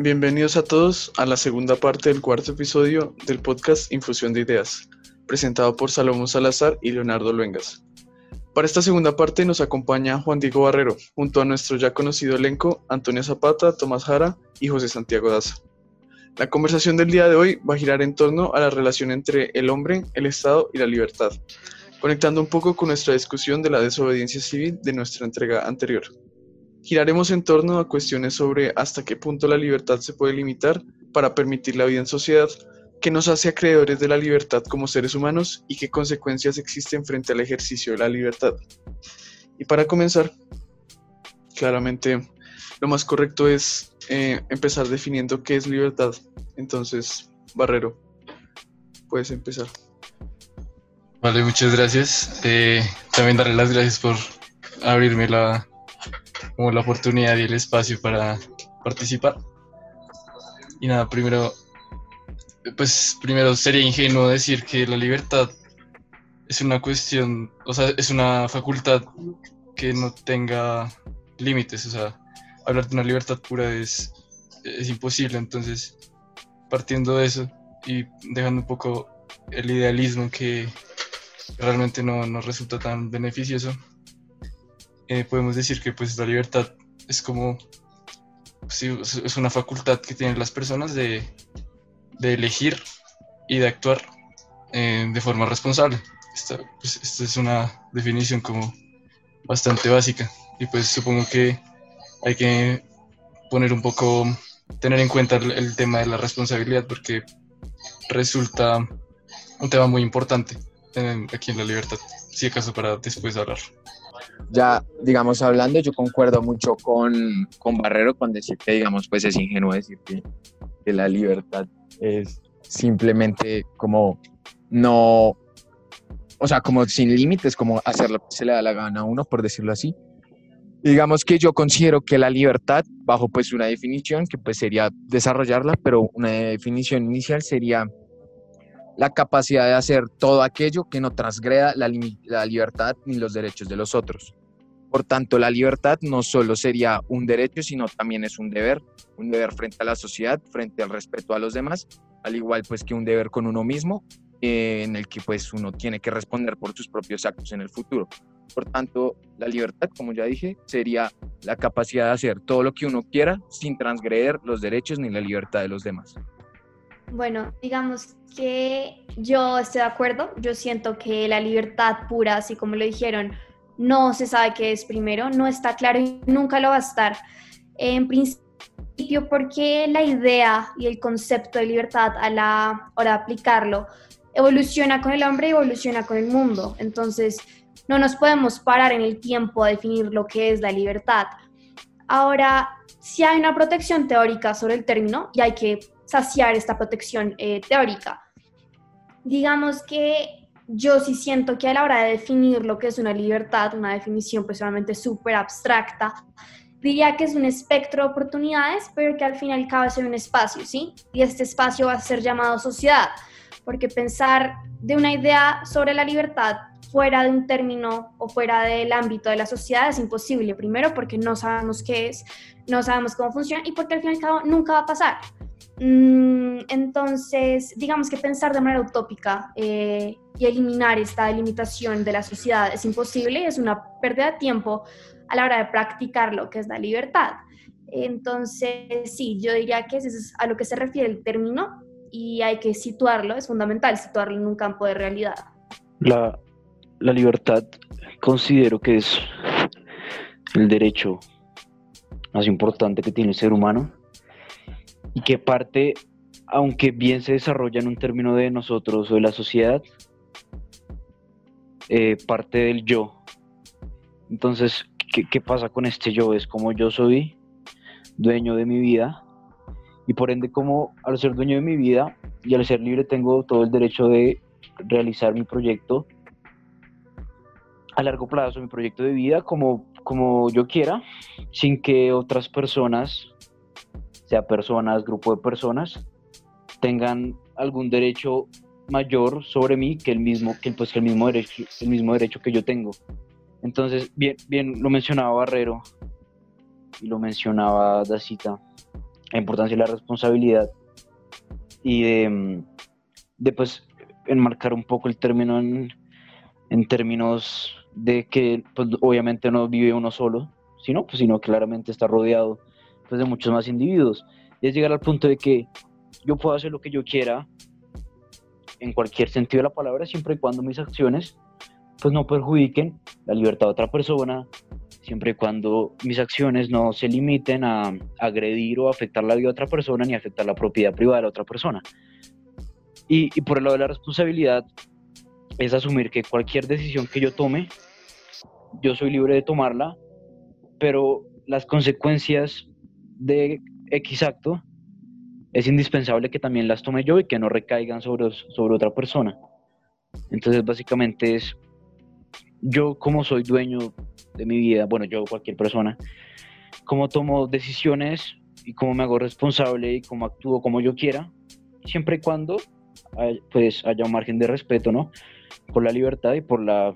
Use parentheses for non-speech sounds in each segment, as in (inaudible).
bienvenidos a todos a la segunda parte del cuarto episodio del podcast Infusión de Ideas, presentado por Salomón Salazar y Leonardo Luengas. Para esta segunda parte nos acompaña Juan Diego Barrero, junto a nuestro ya conocido elenco Antonio Zapata, Tomás Jara y José Santiago Daza. La conversación del día de hoy va a girar en torno a la relación entre el hombre, el Estado y la libertad, conectando un poco con nuestra discusión de la desobediencia civil de nuestra entrega anterior. Giraremos en torno a cuestiones sobre hasta qué punto la libertad se puede limitar para permitir la vida en sociedad, qué nos hace acreedores de la libertad como seres humanos y qué consecuencias existen frente al ejercicio de la libertad. Y para comenzar, claramente lo más correcto es eh, empezar definiendo qué es libertad. Entonces, Barrero, puedes empezar. Vale, muchas gracias. Eh, también darle las gracias por abrirme la, como la oportunidad y el espacio para participar. Y nada, primero, pues primero sería ingenuo decir que la libertad es una cuestión, o sea, es una facultad que no tenga límites, o sea, hablar de una libertad pura es, es imposible, entonces, partiendo de eso y dejando un poco el idealismo que realmente no nos resulta tan beneficioso, eh, podemos decir que pues la libertad es como, es una facultad que tienen las personas de, de elegir y de actuar eh, de forma responsable. Esta, pues, esta es una definición como bastante básica y pues supongo que hay que poner un poco, tener en cuenta el, tema de la responsabilidad porque resulta un tema muy importante aquí en la libertad, si acaso para después hablar ya, digamos, hablando, yo concuerdo mucho con, con Barrero con decir que, digamos, pues es ingenuo decir que, que la libertad es simplemente como no, o sea, como sin límites, como hacer lo que se le da la gana a uno, por decirlo así. Digamos que yo considero que la libertad, bajo pues una definición, que pues sería desarrollarla, pero una definición inicial sería la capacidad de hacer todo aquello que no transgreda la, libertad ni los derechos de los otros. Por tanto, la libertad no solo sería un derecho, sino también es un deber, un deber frente a la sociedad, frente al respeto a los demás, al igual pues que un deber con uno mismo, eh, en el que pues uno tiene que responder por sus propios actos en el futuro. Por tanto, la libertad, como ya dije, sería la capacidad de hacer todo lo que uno quiera sin transgredir los derechos ni la libertad de los demás. Bueno, digamos que yo estoy de acuerdo. Yo siento que la libertad pura, así como lo dijeron, no se sabe qué es primero, no está claro y nunca lo va a estar. En principio, porque la idea y el concepto de libertad a la hora de aplicarlo evoluciona con el hombre y evoluciona con el mundo. Entonces, no nos podemos parar en el tiempo a definir lo que es la libertad. Ahora, si hay una protección teórica sobre el término y hay que saciar esta protección eh, teórica. Digamos que yo sí siento que a la hora de definir lo que es una libertad, una definición personalmente súper abstracta, diría que es un espectro de oportunidades, pero que al final cabe ser un espacio, ¿sí? Y este espacio va a ser llamado sociedad, porque pensar de una idea sobre la libertad fuera de un término o fuera del ámbito de la sociedad es imposible. Primero porque no sabemos qué es, no sabemos cómo funciona y porque al fin y al cabo nunca va a pasar. Mm, entonces, digamos que pensar de manera utópica eh, y eliminar esta delimitación de la sociedad es imposible, es una pérdida de tiempo a la hora de practicar lo que es la libertad. Entonces, sí, yo diría que eso es a lo que se refiere el término y hay que situarlo, es fundamental situarlo en un campo de realidad. La, la libertad considero que es el derecho más importante que tiene el ser humano y que parte, aunque bien se desarrolla en un término de nosotros o de la sociedad, eh, parte del yo. Entonces, ¿qué, ¿qué pasa con este yo? Es como yo soy dueño de mi vida y por ende como al ser dueño de mi vida y al ser libre tengo todo el derecho de realizar mi proyecto a largo plazo, mi proyecto de vida como, como yo quiera, sin que otras personas sea personas, grupo de personas, tengan algún derecho mayor sobre mí que el mismo, que, pues, el mismo, derecho, el mismo derecho que yo tengo. Entonces, bien, bien lo mencionaba Barrero y lo mencionaba Dacita, la importancia de la responsabilidad y de, pues enmarcar un poco el término en, en términos de que pues, obviamente no vive uno solo, sino, pues, sino claramente está rodeado pues, de muchos más individuos. Y es llegar al punto de que yo puedo hacer lo que yo quiera en cualquier sentido de la palabra, siempre y cuando mis acciones pues no perjudiquen la libertad de otra persona, siempre y cuando mis acciones no se limiten a agredir o afectar la vida de otra persona ni afectar la propiedad privada de la otra persona. Y, y por el lado de la responsabilidad, es asumir que cualquier decisión que yo tome, yo soy libre de tomarla, pero las consecuencias de X acto es indispensable que también las tome yo y que no recaigan sobre, sobre otra persona. Entonces, básicamente es yo como soy dueño de mi vida, bueno, yo cualquier persona, cómo tomo decisiones y cómo me hago responsable y cómo actúo como yo quiera, siempre y cuando pues haya un margen de respeto, ¿no? Por la libertad y por la,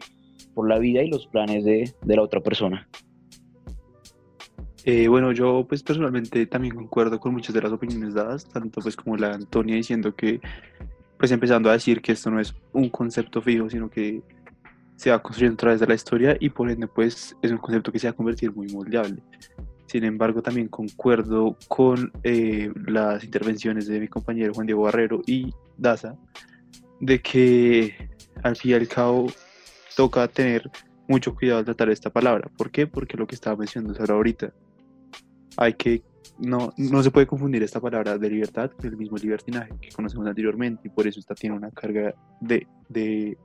por la vida y los planes de, de la otra persona. Eh, bueno, yo pues personalmente también concuerdo con muchas de las opiniones dadas, tanto pues como la Antonia diciendo que pues empezando a decir que esto no es un concepto fijo, sino que se va construyendo a través de la historia y por ende pues es un concepto que se va a convertir muy moldeable. Sin embargo, también concuerdo con eh, las intervenciones de mi compañero Juan Diego Barrero y Daza, de que al fin y al cabo toca tener mucho cuidado al tratar esta palabra. ¿Por qué? Porque lo que estaba mencionando ahora ahorita, hay que no, no se puede confundir esta palabra de libertad con el mismo libertinaje que conocemos anteriormente y por eso esta tiene una carga de, de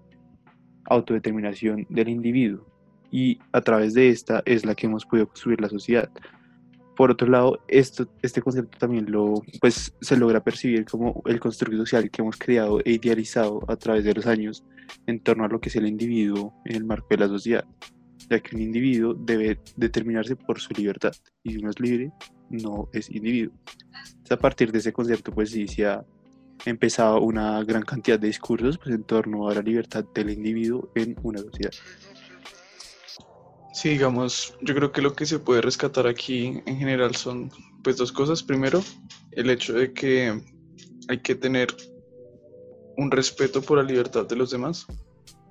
autodeterminación del individuo y a través de esta es la que hemos podido construir la sociedad. Por otro lado, esto, este concepto también lo, pues, se logra percibir como el constructo social que hemos creado e idealizado a través de los años en torno a lo que es el individuo en el marco de la sociedad ya que un individuo debe determinarse por su libertad y si uno es libre, no es individuo. a partir de ese concepto, pues sí se ha empezado una gran cantidad de discursos pues, en torno a la libertad del individuo en una sociedad. Sí, digamos, yo creo que lo que se puede rescatar aquí en general son pues dos cosas. Primero, el hecho de que hay que tener un respeto por la libertad de los demás.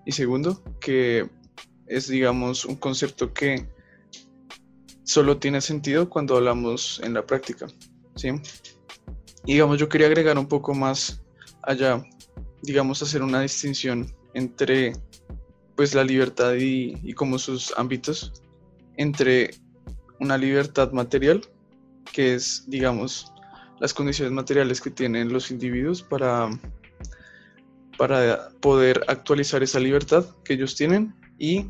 Y segundo, que es, digamos, un concepto que solo tiene sentido cuando hablamos en la práctica, ¿sí? Y digamos, yo quería agregar un poco más allá, digamos, hacer una distinción entre, pues, la libertad y, como sus ámbitos, entre una libertad material, que es, digamos, las condiciones materiales que tienen los individuos para, para poder actualizar esa libertad que ellos tienen y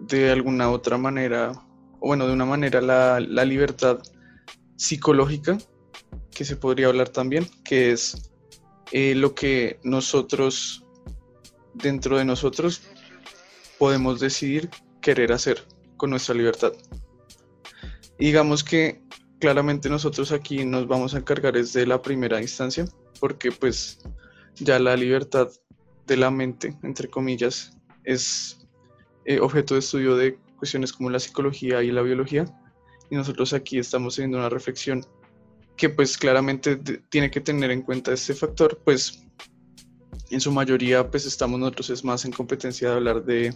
de alguna otra manera, o bueno, de una manera la, libertad psicológica, que se podría hablar también, que es eh, lo que nosotros, dentro de nosotros, podemos decidir querer hacer con nuestra libertad. digamos que claramente nosotros aquí nos vamos a encargar desde la primera instancia, porque pues ya la libertad de la mente, entre comillas, es eh, objeto de estudio de cuestiones como la psicología y la biología. Y nosotros aquí estamos haciendo una reflexión que pues claramente tiene que tener en cuenta este factor, pues en su mayoría pues estamos nosotros es más en competencia de hablar de,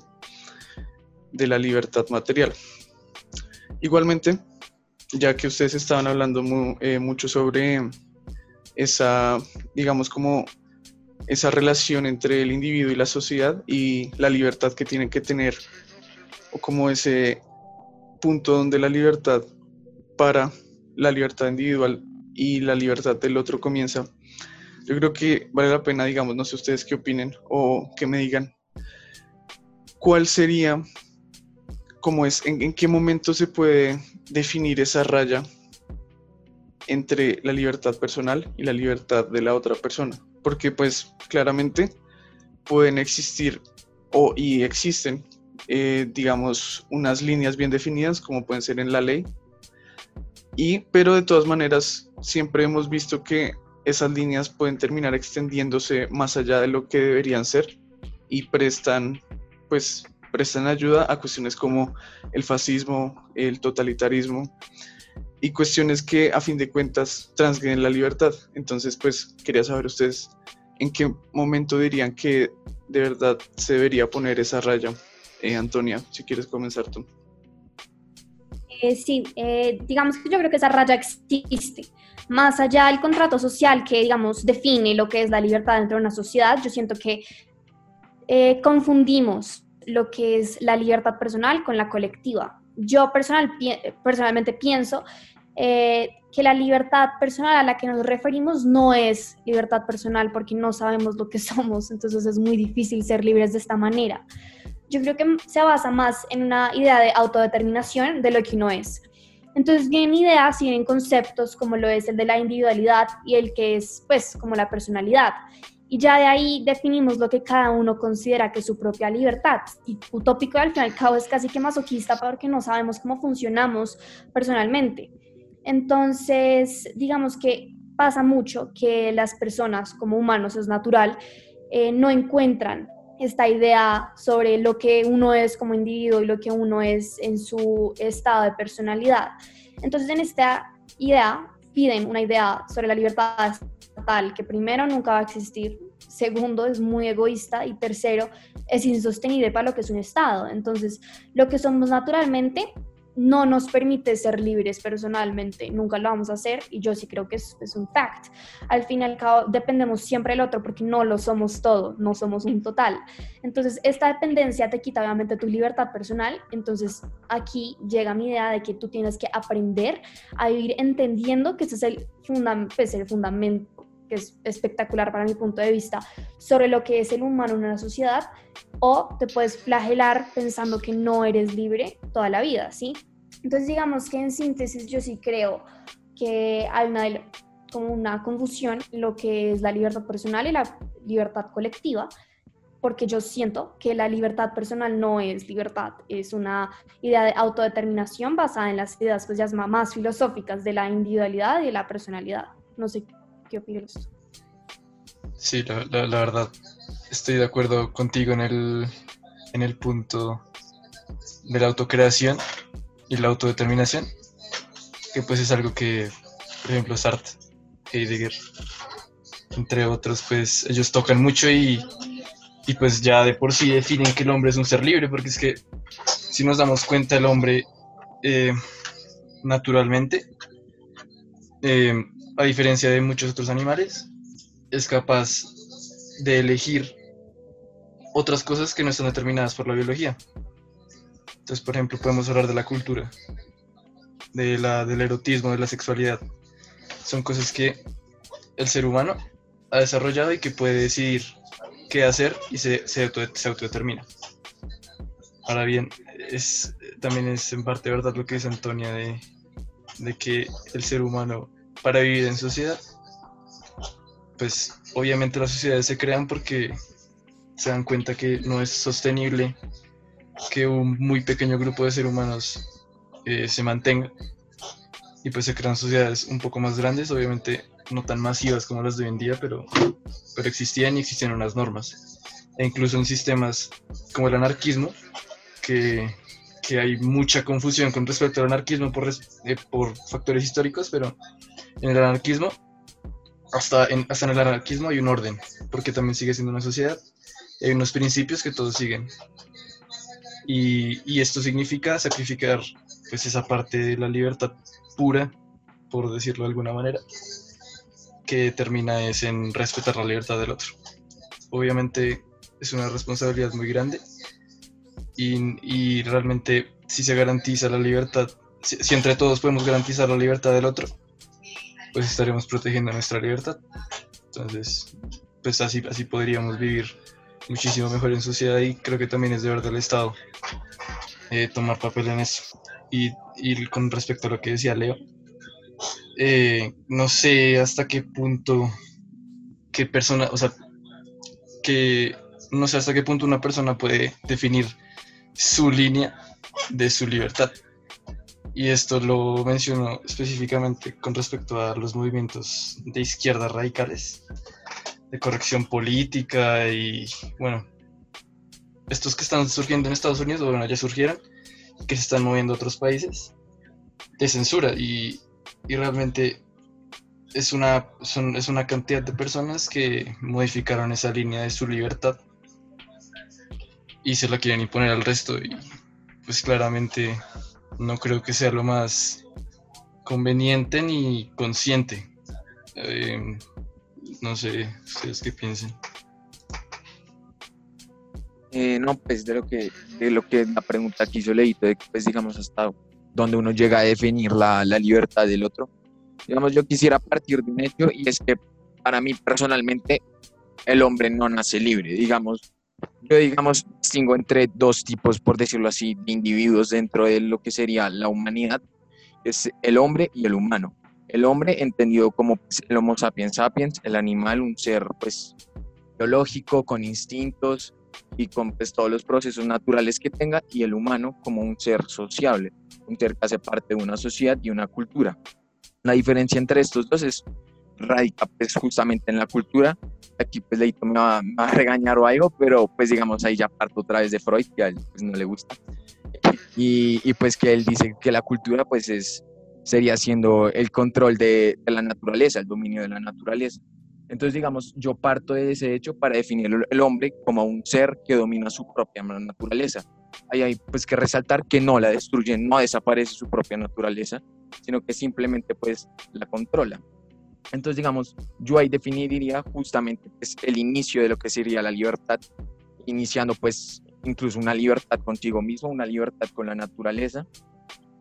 de la libertad material. Igualmente, ya que ustedes estaban hablando eh, mucho sobre esa, digamos, como esa relación entre el individuo y la sociedad y la libertad que tienen que tener, o como ese punto donde la libertad para la libertad individual y la libertad del otro comienza. Yo creo que vale la pena, digamos, no sé ustedes qué opinen o que me digan, ¿cuál sería, cómo es, en, qué momento se puede definir esa raya entre la libertad personal y la libertad de la otra persona? porque pues claramente pueden existir o y existen, eh, digamos, unas líneas bien definidas como pueden ser en la ley, y pero de todas maneras siempre hemos visto que esas líneas pueden terminar extendiéndose más allá de lo que deberían ser y prestan pues prestan ayuda a cuestiones como el fascismo, el totalitarismo y cuestiones que a fin de cuentas transgreden la libertad. Entonces, pues quería saber ustedes en qué momento dirían que de verdad se debería poner esa raya. Eh, Antonia, si quieres comenzar tú. Eh, sí, eh, digamos que yo creo que esa raya existe. Más allá del contrato social que, digamos, define lo que es la libertad dentro de una sociedad, yo siento que eh, confundimos lo que es la libertad personal con la colectiva. Yo personal, personalmente pienso que la libertad personal a la que nos referimos no es libertad personal porque no sabemos lo que (laughs) somos, entonces es muy difícil ser libres de esta manera yo creo que se basa más en una idea de autodeterminación de lo que uno es. Entonces vienen ideas y vienen conceptos como lo es el de la individualidad y el que es pues como la personalidad. Y ya de ahí definimos lo que cada uno considera que es su propia libertad. Y utópico al fin y al cabo es casi que masoquista porque no sabemos cómo funcionamos personalmente. Entonces, digamos que pasa mucho que las personas como humanos, es natural, eh, no encuentran esta idea sobre lo que uno es como individuo y lo que uno es en su estado de personalidad. Entonces, en esta idea piden una idea sobre la libertad estatal que primero nunca va a existir, segundo es muy egoísta y tercero es insostenible para lo que es un Estado. Entonces, lo que somos naturalmente no nos permite ser libres personalmente, nunca lo vamos a hacer y yo sí creo que es, un fact. Al fin y al cabo dependemos siempre del otro porque no lo somos todo, no somos un total. Entonces esta dependencia te quita obviamente tu libertad personal, entonces aquí llega mi idea de que tú tienes que aprender a vivir entendiendo que ese es el, pues, el fundamento que es espectacular para mi punto de vista, sobre lo que es el humano en una sociedad, o te puedes flagelar pensando que no eres libre toda la vida, ¿sí? Entonces, digamos que en síntesis yo sí creo que hay una, como una confusión lo que es la libertad personal y la libertad colectiva, porque yo siento que la libertad personal no es libertad, es una idea de autodeterminación basada en las ideas pues, ya más filosóficas de la individualidad y de la personalidad. No sé qué opinas. Sí, la, la, verdad, estoy de acuerdo contigo en el, en el punto de la autocreación y la autodeterminación, que pues es algo que, por ejemplo, Sartre, Heidegger, entre otros, pues ellos tocan mucho y, y pues ya de por sí definen que el hombre es un ser libre, porque es que si nos damos cuenta el hombre eh, naturalmente, eh, a diferencia de muchos otros animales, es capaz de elegir otras cosas que no están determinadas por la biología. Entonces, por ejemplo, podemos hablar de la cultura, de la, del erotismo, de la sexualidad. Son cosas que el ser humano ha desarrollado y que puede decidir qué hacer y se, se, autodetermina. Ahora bien, es, también es en parte verdad lo que dice Antonia de, de que el ser humano, para vivir en sociedad, pues obviamente las sociedades se crean porque se dan cuenta que no es sostenible que un muy pequeño grupo de seres humanos eh, se mantenga y pues se crean sociedades un poco más grandes, obviamente no tan masivas como las de hoy en día, pero, pero existían y existían unas normas. E incluso en sistemas como el anarquismo, que, que hay mucha confusión con respecto al anarquismo por, eh, por factores históricos, pero en el anarquismo, hasta en, hasta en el anarquismo hay un orden, porque también sigue siendo una sociedad, hay unos principios que todos siguen. Y, esto significa sacrificar pues esa parte de la libertad pura, por decirlo de alguna manera, que termina es en respetar la libertad del otro. Obviamente es una responsabilidad muy grande y, realmente si se garantiza la libertad, si, entre todos podemos garantizar la libertad del otro, pues estaremos protegiendo nuestra libertad. Entonces, pues así, así podríamos vivir muchísimo mejor en sociedad y creo que también es deber del Estado eh, tomar papel en eso. Y, y, con respecto a lo que decía Leo, eh, no sé hasta qué punto, qué persona, o sea, que no sé hasta qué punto una persona puede definir su línea de su libertad. Y esto lo menciono específicamente con respecto a los movimientos de izquierda radicales, de corrección política y, bueno, estos que están surgiendo en Estados Unidos, bueno, ya surgieron, que se están moviendo a otros países, de censura. Y, y realmente es una, son, es una cantidad de personas que modificaron esa línea de su libertad y se la quieren imponer al resto y pues claramente no creo que sea lo más conveniente ni consciente. Eh, no sé, ustedes qué piensen. Eh, no, pues de lo que, de lo que la pregunta que hizo Leito, de que, pues digamos hasta donde uno llega a definir la, la libertad del otro. Digamos, yo quisiera partir de un hecho y es que para mí personalmente el hombre no nace libre. Digamos, yo digamos distingo entre dos tipos, por decirlo así, de individuos dentro de lo que sería la humanidad, es el hombre y el humano. El hombre entendido como pues, el Homo sapiens sapiens, el animal, un ser pues biológico, con instintos y con pues, todos los procesos naturales que tenga, y el humano como un ser sociable, un ser que hace parte de una sociedad y una cultura. La diferencia entre estos dos es radica pues justamente en la cultura. Aquí pues Leito me va, a regañar o algo, pero pues digamos ahí ya parto otra vez de Freud, que a él pues, no le gusta. Y, pues que él dice que la cultura pues es, sería siendo el control de, de, la naturaleza, el dominio de la naturaleza. Entonces digamos, yo parto de ese hecho para definir el hombre como un ser que domina su propia naturaleza. Ahí hay pues que resaltar que no la destruye, no desaparece su propia naturaleza, sino que simplemente pues la controla. Entonces, digamos, yo ahí definiría justamente pues, el inicio de lo que sería la libertad, iniciando pues incluso una libertad contigo mismo, una libertad con la naturaleza,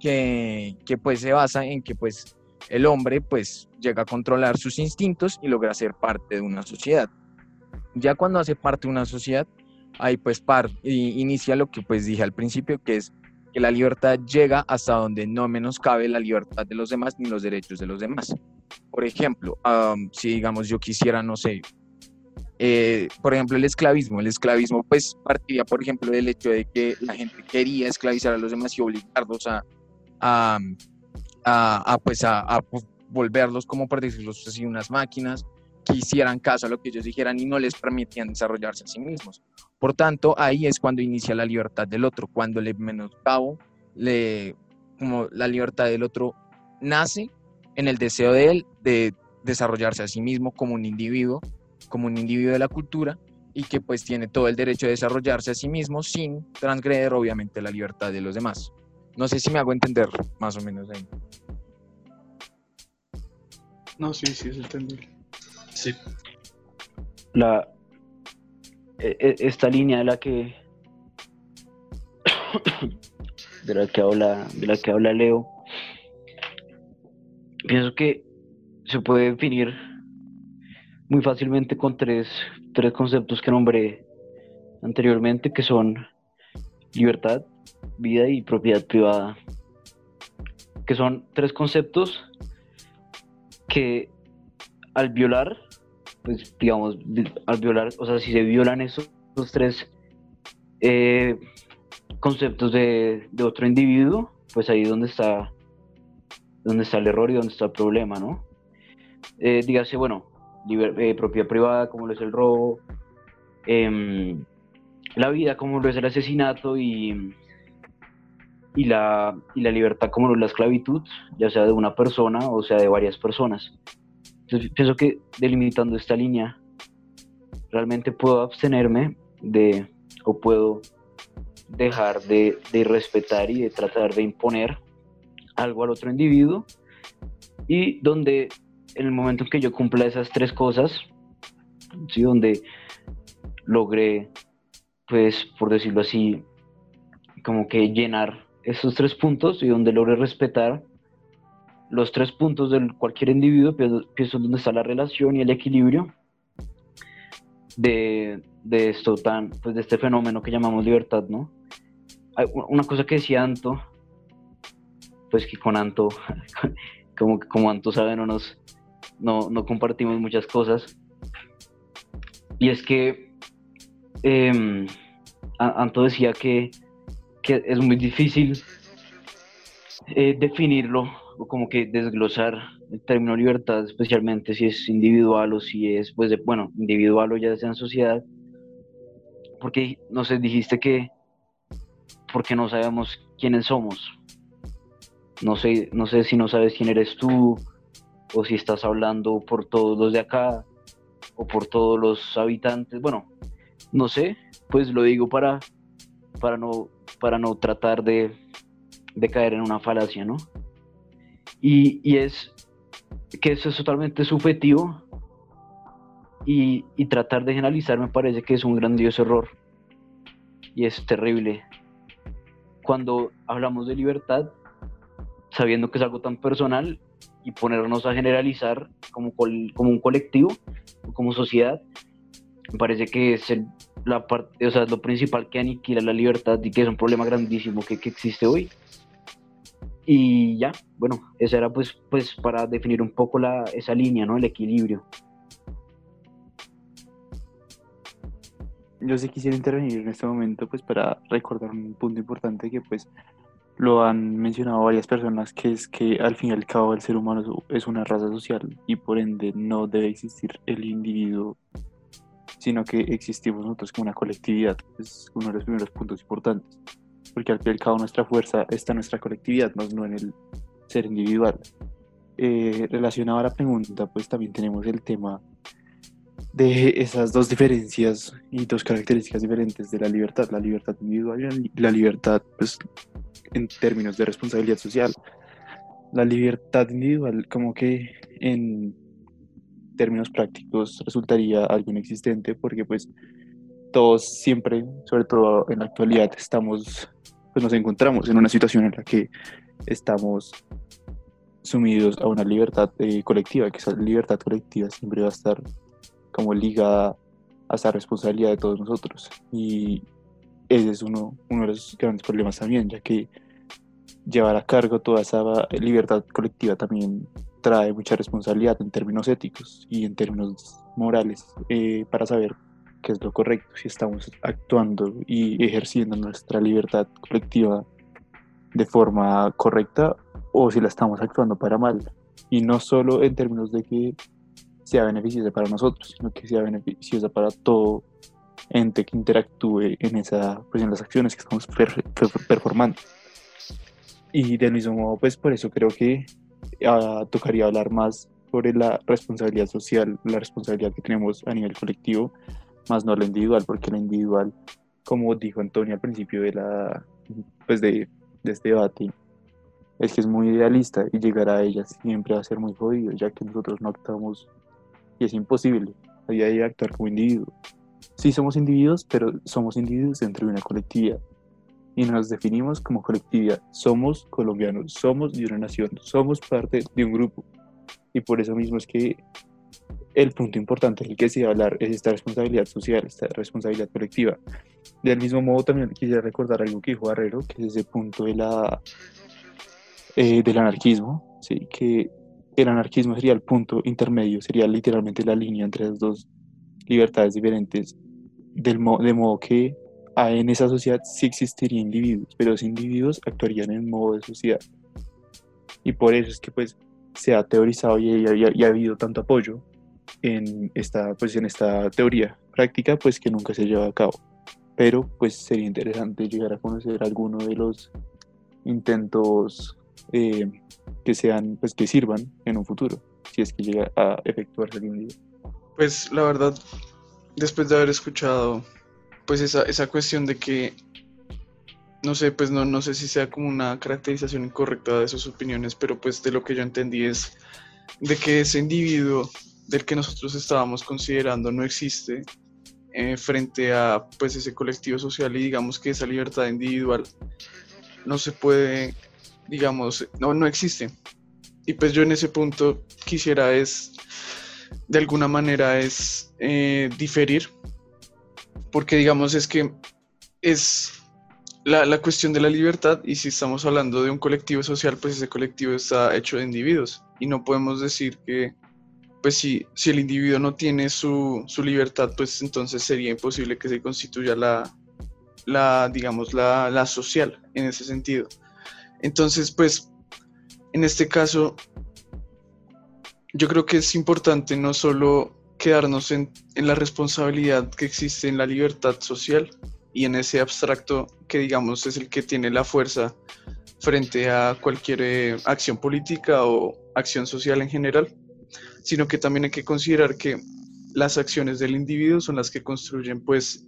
que, que pues se basa en que pues el hombre pues llega a controlar sus instintos y logra ser parte de una sociedad. Ya cuando hace parte de una sociedad, ahí pues par, inicia lo que pues dije al principio, que es que la libertad llega hasta donde no menos cabe la libertad de los demás ni los derechos de los demás. Por ejemplo, um, si digamos yo quisiera, no sé, eh, por ejemplo, el esclavismo. El esclavismo pues partiría, por ejemplo, del hecho de que la gente quería esclavizar a los demás y obligarlos a, a, a, pues a, a, volverlos, como por decirlo así, unas máquinas que hicieran caso a lo que ellos dijeran y no les permitían desarrollarse a sí mismos. Por tanto, ahí es cuando inicia la libertad del otro, cuando le menoscabo, le, como la libertad del otro nace en el deseo de él de desarrollarse a sí mismo como un individuo, como un individuo de la cultura y que pues tiene todo el derecho de desarrollarse a sí mismo sin transgredir obviamente la libertad de los demás. No sé si me hago entender más o menos ahí. No, sí, sí, es entendible. Sí. La, esta línea de la que (coughs) de la que habla de la que habla Leo pienso que se puede definir muy fácilmente con tres, tres conceptos que nombré anteriormente, que son libertad, vida y propiedad privada, que son tres conceptos que al violar, pues digamos, al violar, o sea, si se violan esos, tres eh, conceptos de, otro individuo, pues ahí es donde está dónde está el error y dónde está el problema, ¿no? Eh, dígase, bueno, eh, propiedad privada, como lo es el robo, eh, la vida, como lo es el asesinato y, y, la, y la libertad, como la esclavitud, ya sea de una persona o sea de varias personas. Entonces, pienso que delimitando esta línea, realmente puedo abstenerme de, o puedo dejar de, de respetar y de tratar de imponer algo al otro individuo y donde en el momento en que yo cumpla esas tres cosas, ¿sí? donde logré, pues por decirlo así, como que llenar esos tres puntos y donde logré respetar los tres puntos de cualquier individuo, pienso, donde está la relación y el equilibrio de, de, esto tan, pues de este fenómeno que llamamos libertad, ¿no? Una cosa que decía Anto pues que con Anto, (laughs) como, como Anto sabe, no, nos, no, no compartimos muchas cosas. Y es que eh, Anto decía que, que, es muy difícil eh, definirlo o como que desglosar el término libertad, especialmente si es individual o si es, pues, de, bueno, individual o ya sea en sociedad, porque, no sé, dijiste que porque no sabemos quiénes somos, no sé, no sé si no sabes quién eres tú, o si estás hablando por todos los de acá, o por todos los habitantes. Bueno, no sé, pues lo digo para, para, no, para no tratar de, de caer en una falacia, ¿no? Y, y es que eso es totalmente subjetivo y, y, tratar de generalizar me parece que es un grandioso error y es terrible. Cuando hablamos de libertad, sabiendo que es algo tan personal y ponernos a generalizar como, como un colectivo, como sociedad, me parece que es el, la parte, o sea, lo principal que aniquila la libertad y que es un problema grandísimo que, que existe hoy. Y ya, bueno, eso era pues, pues para definir un poco la, esa línea, ¿no? El equilibrio. Yo sí quisiera intervenir en este momento pues para recordar un punto importante que pues lo han mencionado varias personas, que es que al fin y al cabo el ser humano es una raza social y por ende no debe existir el individuo, sino que existimos nosotros como una colectividad. Es uno de los primeros puntos importantes, porque al fin y al cabo nuestra fuerza está en nuestra colectividad, no en el ser individual. Eh, relacionado a la pregunta, pues también tenemos el tema de esas dos diferencias y dos características diferentes de la libertad, la libertad individual y la libertad pues, en términos de responsabilidad social. La libertad individual como que en términos prácticos resultaría algo inexistente porque pues todos siempre, sobre todo en la actualidad, estamos, pues nos encontramos en una situación en la que estamos sumidos a una libertad eh, colectiva, que esa libertad colectiva siempre va a estar como ligada a esa responsabilidad de todos nosotros. Y ese es uno, uno de los grandes problemas también, ya que llevar a cargo toda esa libertad colectiva también trae mucha responsabilidad en términos éticos y en términos morales eh, para saber qué es lo correcto, si estamos actuando y ejerciendo nuestra libertad colectiva de forma correcta o si la estamos actuando para mal. Y no solo en términos de que sea beneficiosa para nosotros, sino que sea beneficiosa para todo ente que interactúe en, esa, pues en las acciones que estamos performando. Y del mismo modo, pues por eso creo que uh, tocaría hablar más sobre la responsabilidad social, la responsabilidad que tenemos a nivel colectivo, más no la individual, porque la individual, como dijo Antonio al principio de, la, pues de, de este debate, es que es muy idealista y llegar a ella siempre va a ser muy jodido, ya que nosotros no actuamos y es imposible a día de actuar como individuo. Sí somos individuos, pero somos individuos dentro de una colectividad y nos definimos como colectividad. Somos colombianos, somos de una nación, somos parte de un grupo. Y por eso mismo es que el punto importante del que se va a hablar es esta responsabilidad social, esta responsabilidad colectiva. Del mismo modo también quisiera recordar algo que dijo Barrero, que es ese punto de la, eh, del anarquismo, ¿sí? que el anarquismo sería el punto intermedio, sería literalmente la línea entre las dos libertades diferentes, del de modo que en esa sociedad sí existirían individuos, pero los individuos actuarían en modo de sociedad. Y por eso es que pues se ha teorizado y, ha habido tanto apoyo en esta, pues, en esta teoría práctica pues que nunca se lleva a cabo. Pero pues sería interesante llegar a conocer alguno de los intentos eh, que sean, pues que sirvan en un futuro, si es que llega a efectuarse algún día. Pues la verdad, después de haber escuchado pues esa, esa cuestión de que, no sé, pues no, no sé si sea como una caracterización incorrecta de sus opiniones, pero pues de lo que yo entendí es de que ese individuo del que nosotros estábamos considerando no existe eh, frente a pues ese colectivo social y digamos que esa libertad individual no se puede, digamos, no, no existe. Y pues yo en ese punto quisiera es, de alguna manera es eh, diferir porque digamos es que es la, cuestión de la libertad y si estamos hablando de un colectivo social, pues ese colectivo está hecho de individuos y no podemos decir que, pues si, si el individuo no tiene su, libertad, pues entonces sería imposible que se constituya la, la digamos, la, la social en ese sentido. Entonces, pues, en este caso, yo creo que es importante no solo quedarnos en, la responsabilidad que existe en la libertad social y en ese abstracto que digamos es el que tiene la fuerza frente a cualquier eh, acción política o acción social en general, sino que también hay que considerar que las acciones del individuo son las que construyen pues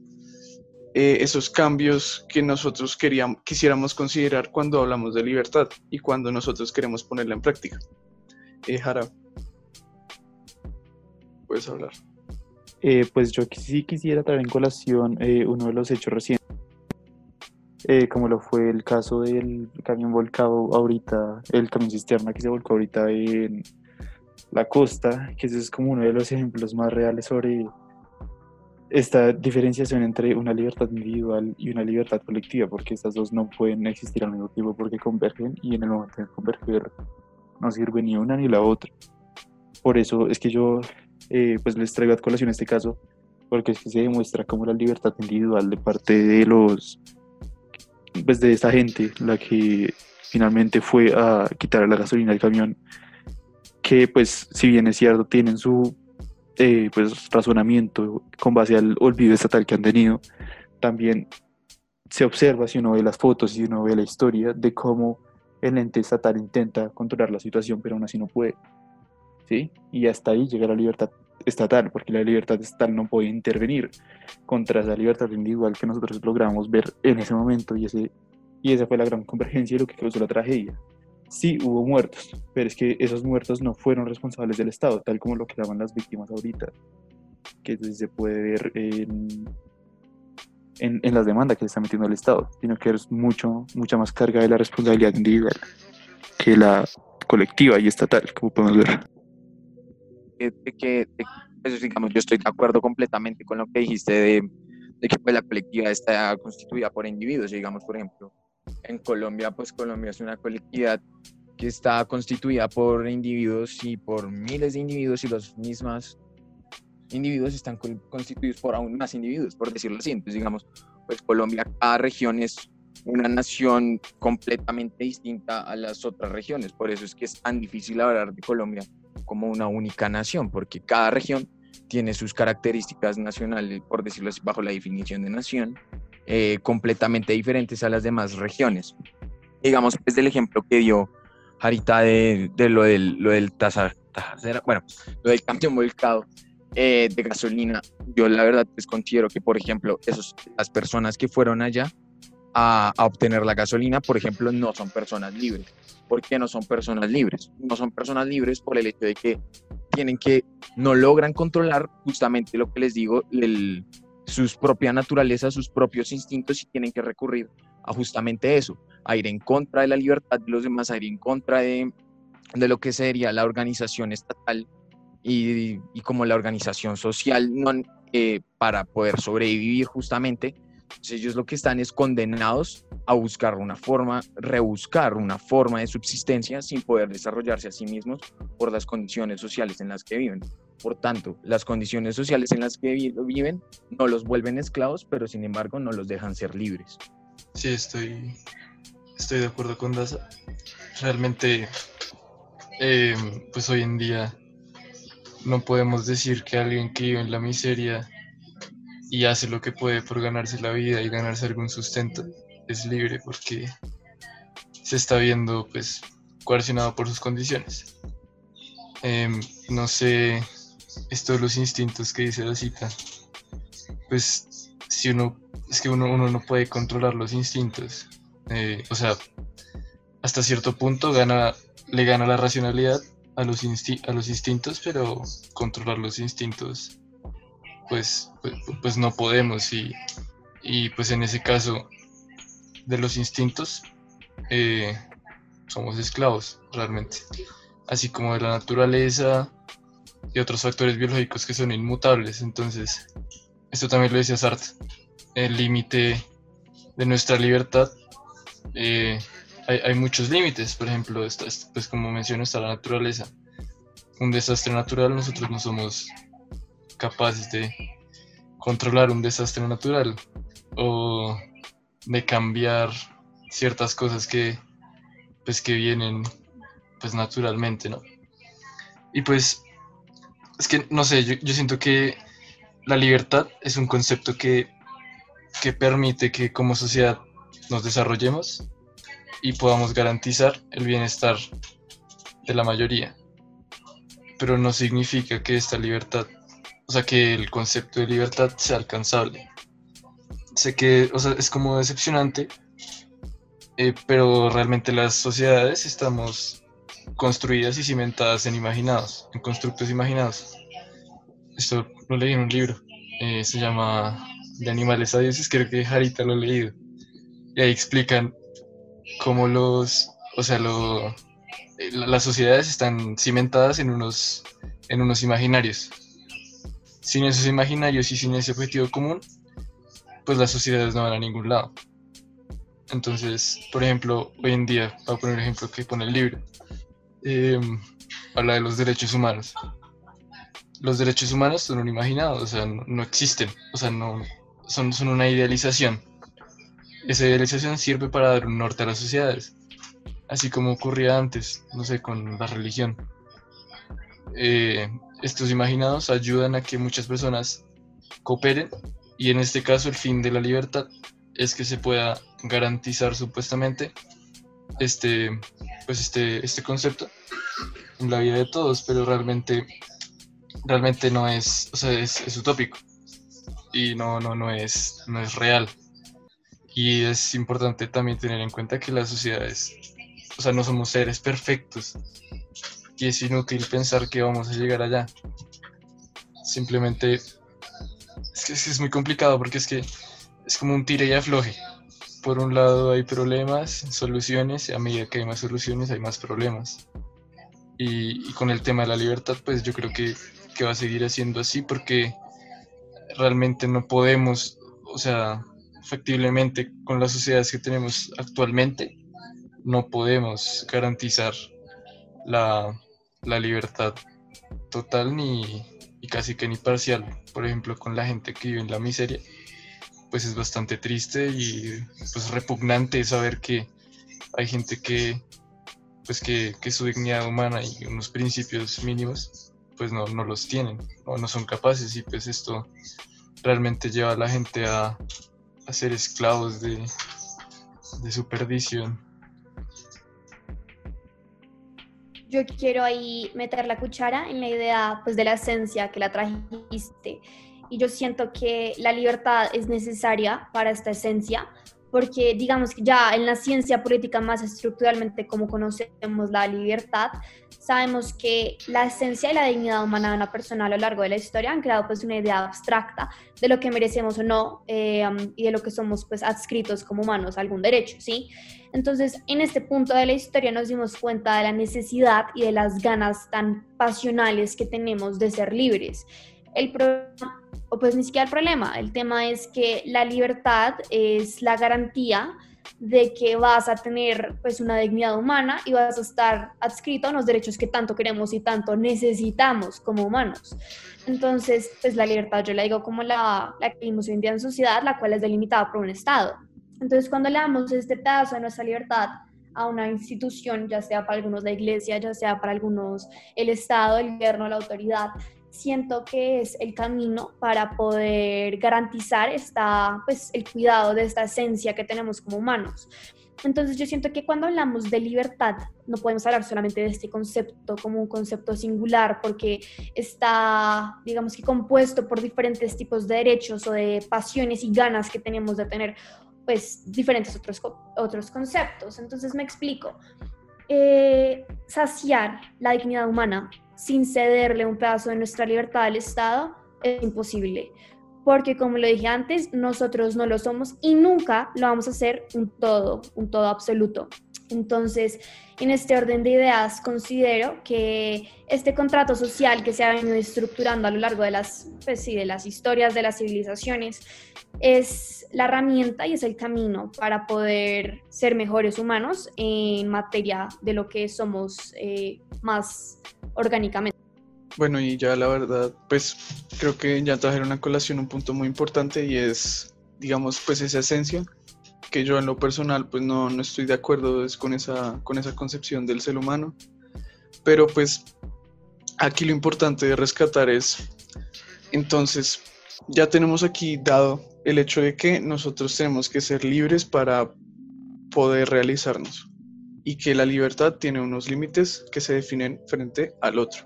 eh, esos cambios que nosotros queríamos, quisiéramos considerar cuando hablamos de libertad y cuando nosotros queremos ponerla en práctica. Eh, Jara, puedes hablar. Eh, pues yo sí quisiera traer en colación eh, uno de los hechos recientes, eh, como lo fue el caso del camión volcado ahorita, el camión cisterna que se volcó ahorita en la costa, que ese es como uno de los ejemplos más reales sobre esta diferenciación entre una libertad individual y una libertad colectiva, porque estas dos no pueden existir al mismo tiempo porque convergen y en el momento de converger no sirve ni una ni la otra. Por eso es que yo eh, pues les traigo a colación este caso, porque es que se demuestra como la libertad individual de parte de los, pues de esta gente, la que finalmente fue a quitar la gasolina del camión, que pues si bien es cierto, tienen su eh, pues razonamiento con base al olvido estatal que han tenido, también se observa si uno ve las fotos y uno ve la historia de cómo el ente estatal intenta controlar la situación, pero aún así no puede. ¿Sí? Y hasta ahí llega la libertad estatal, porque la libertad estatal no puede intervenir contra esa libertad individual que nosotros logramos ver en ese momento y, ese, y esa fue la gran convergencia de lo que causó la tragedia. Sí, hubo muertos, pero es que esos muertos no fueron responsables del Estado, tal como lo claman las víctimas ahorita, que se puede ver en, en, en las demandas que se está metiendo el Estado, sino que es mucho, mucha más carga de la responsabilidad individual que la colectiva y estatal, como podemos ver que, que pues, digamos, yo estoy de acuerdo completamente con lo que dijiste de, de que pues, la colectividad está constituida por individuos. Digamos, por ejemplo, en Colombia, pues Colombia es una colectividad que está constituida por individuos y por miles de individuos y los mismos individuos están constituidos por aún más individuos, por decirlo así. Entonces, digamos, pues Colombia, cada región es una nación completamente distinta a las otras regiones. Por eso es que es tan difícil hablar de Colombia como una única nación, porque cada región tiene sus características nacionales, por decirlo así, bajo la definición de nación, eh, completamente diferentes a las demás regiones. Digamos, es del ejemplo que dio Jarita de, de lo del, lo del tasa, bueno, lo del camión volcado eh, de gasolina. Yo la verdad pues considero que, por ejemplo, esos, las personas que fueron allá a, a obtener la gasolina, por ejemplo, no son personas libres ¿Por qué no son personas libres? No son personas libres por el hecho de que tienen que, no logran controlar justamente lo que les digo, el, sus propia naturaleza, sus propios instintos y tienen que recurrir a justamente eso, a ir en contra de la libertad de los demás, a ir en contra de, de lo que sería la organización estatal y, y como la organización social no, eh, para poder sobrevivir justamente ellos lo que están es condenados a buscar una forma, rebuscar una forma de subsistencia sin poder desarrollarse a sí mismos por las condiciones sociales en las que viven. Por tanto, las condiciones sociales en las que viven no los vuelven esclavos, pero sin embargo no los dejan ser libres. Sí, estoy, estoy de acuerdo con Daza. Realmente, eh, pues hoy en día no podemos decir que alguien que vive en la miseria y hace lo que puede por ganarse la vida y ganarse algún sustento, es libre porque se está viendo pues coercionado por sus condiciones. Em, no sé, esto de los instintos que dice la cita, pues si uno, es que uno, uno no puede controlar los instintos, eh, o sea, hasta cierto punto gana, le gana la racionalidad a los, a los instintos, pero controlar los instintos pues, pues, pues, no podemos y, y, pues en ese caso de los instintos eh, somos esclavos realmente, así como de la naturaleza y otros factores biológicos que son inmutables. Entonces, esto también lo decía Sartre, el límite de nuestra libertad. Eh, hay, hay, muchos límites, por ejemplo, pues como menciono, está la naturaleza. Un desastre natural, nosotros no somos capaces de controlar un desastre natural o de cambiar ciertas cosas que pues que vienen pues naturalmente, ¿no? Y pues es que no sé, yo, siento que la libertad es un concepto que que permite que como sociedad nos desarrollemos y podamos garantizar el bienestar de la mayoría. Pero no significa que esta libertad, o sea, que el concepto de libertad sea alcanzable. Sé que, o sea, es como decepcionante, eh, pero realmente las sociedades estamos construidas y cimentadas en imaginados, en constructos imaginados. Esto lo leí en un libro, eh, se llama De animales a dioses, creo que Jarita lo ha leído. Y ahí explican cómo los, o sea, lo, eh, las sociedades están cimentadas en unos, en unos imaginarios. Sin esos imaginarios y sin ese objetivo común, pues las sociedades no van a ningún lado. Entonces, por ejemplo, hoy en día, voy a poner un ejemplo que pone el libro, em, habla de los derechos humanos. Los derechos humanos son un imaginado, o sea, no, existen, o sea, no, son, son una idealización. Esa idealización sirve para dar un norte a las sociedades, así como ocurría antes, no sé, con la religión. Eh, estos imaginados ayudan a que muchas personas cooperen y en este caso el fin de la libertad es que se pueda garantizar supuestamente este, pues este, este concepto en la vida de todos, pero realmente, realmente no es, o sea, es, es utópico y no, no, no, es, no es real. Y es importante también tener en cuenta que las sociedades, o sea, no somos seres perfectos y es inútil pensar que vamos a llegar allá. Simplemente es que es muy complicado porque es que es como un tire y afloje. Por un lado hay problemas, soluciones, y a medida que hay más soluciones hay más problemas. Y, con el tema de la libertad, pues yo creo que, que va a seguir siendo así porque realmente no podemos, o sea, factiblemente con las sociedades que tenemos actualmente, no podemos garantizar la, la libertad total ni y casi que ni parcial. Por ejemplo, con la gente que vive en la miseria, pues es bastante triste y pues repugnante saber que hay gente que pues que, que su dignidad humana y unos principios mínimos pues no, no los tienen o no son capaces y pues esto realmente lleva a la gente a, a ser esclavos de, de su perdición. Yo quiero ahí meter la cuchara en la idea pues de la esencia que la trajiste. Y yo siento que la libertad es necesaria para esta esencia, porque digamos que ya en la ciencia política más estructuralmente como conocemos la libertad, sabemos que la esencia y la dignidad humana de una persona a lo largo de la historia han creado pues una idea abstracta de lo que merecemos o no eh, y de lo que somos pues adscritos como humanos a algún derecho, ¿sí? Entonces, en este punto de la historia nos dimos cuenta de la necesidad y de las ganas tan pasionales que tenemos de ser libres. El problema, o pues ni siquiera el problema, el tema es que la libertad es la garantía de que vas a tener pues una dignidad humana y vas a estar adscrito a los derechos que tanto queremos y tanto necesitamos como humanos. Entonces, pues la libertad yo la digo como la, la que vivimos hoy en día en sociedad, la cual es delimitada por un Estado. Entonces, cuando le damos este pedazo de nuestra libertad a una institución, ya sea para algunos la iglesia, ya sea para algunos el Estado, el gobierno, la autoridad, siento que es el camino para poder garantizar esta, pues, el cuidado de esta esencia que tenemos como humanos. Entonces yo siento que cuando hablamos de libertad no podemos hablar solamente de este concepto como un concepto singular porque está, digamos que compuesto por diferentes tipos de derechos o de pasiones y ganas que tenemos de tener pues diferentes otros, otros conceptos. Entonces me explico. Eh, saciar la dignidad humana sin cederle un pedazo de nuestra libertad al Estado es imposible. Porque como lo dije antes, nosotros no lo somos y nunca lo vamos a hacer un todo, un todo absoluto. Entonces, en este orden de ideas, considero que este contrato social que se ha venido estructurando a lo largo de las, pues sí, de las historias de las civilizaciones es la herramienta y es el camino para poder ser mejores humanos en materia de lo que somos eh, más orgánicamente. Bueno, y ya la verdad, pues creo que ya trajeron a colación un punto muy importante y es, digamos, pues esa esencia que yo en lo personal pues no, no estoy de acuerdo es con, esa, con esa concepción del ser humano. Pero pues aquí lo importante de rescatar es, entonces, ya tenemos aquí dado el hecho de que nosotros tenemos que ser libres para poder realizarnos y que la libertad tiene unos límites que se definen frente al otro.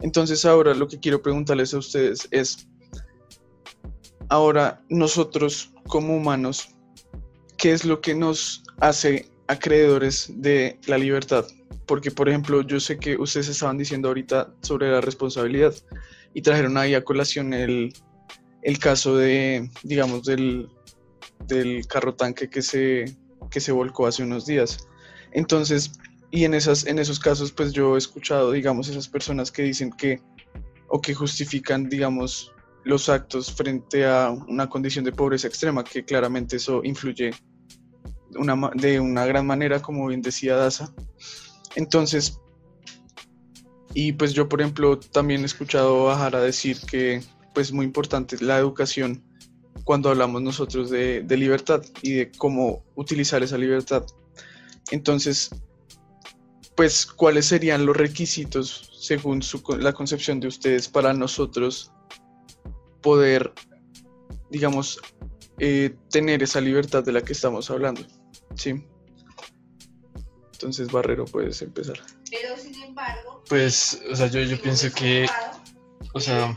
Entonces ahora lo que quiero preguntarles a ustedes es, ahora nosotros como humanos, ¿qué es lo que nos hace acreedores de la libertad? Porque, por ejemplo, yo sé que ustedes estaban diciendo ahorita sobre la responsabilidad y trajeron ahí a colación el, el caso de, digamos, del, del carro tanque que se, que se volcó hace unos días. Entonces, y en, esas, en esos casos, pues yo he escuchado, digamos, esas personas que dicen que, o que justifican, digamos, los actos frente a una condición de pobreza extrema, que claramente eso influye una, de una gran manera, como bien decía Daza. Entonces, y pues yo, por ejemplo, también he escuchado a Jara decir que, pues, muy importante la educación cuando hablamos nosotros de, de libertad y de cómo utilizar esa libertad. Entonces, pues, ¿cuáles serían los requisitos según la concepción de ustedes para nosotros poder, digamos, eh, tener esa libertad de la que estamos hablando? Sí. Entonces, Barrero, puedes empezar. Pero sin embargo, Pues, o sea, yo, yo pienso que, o sea,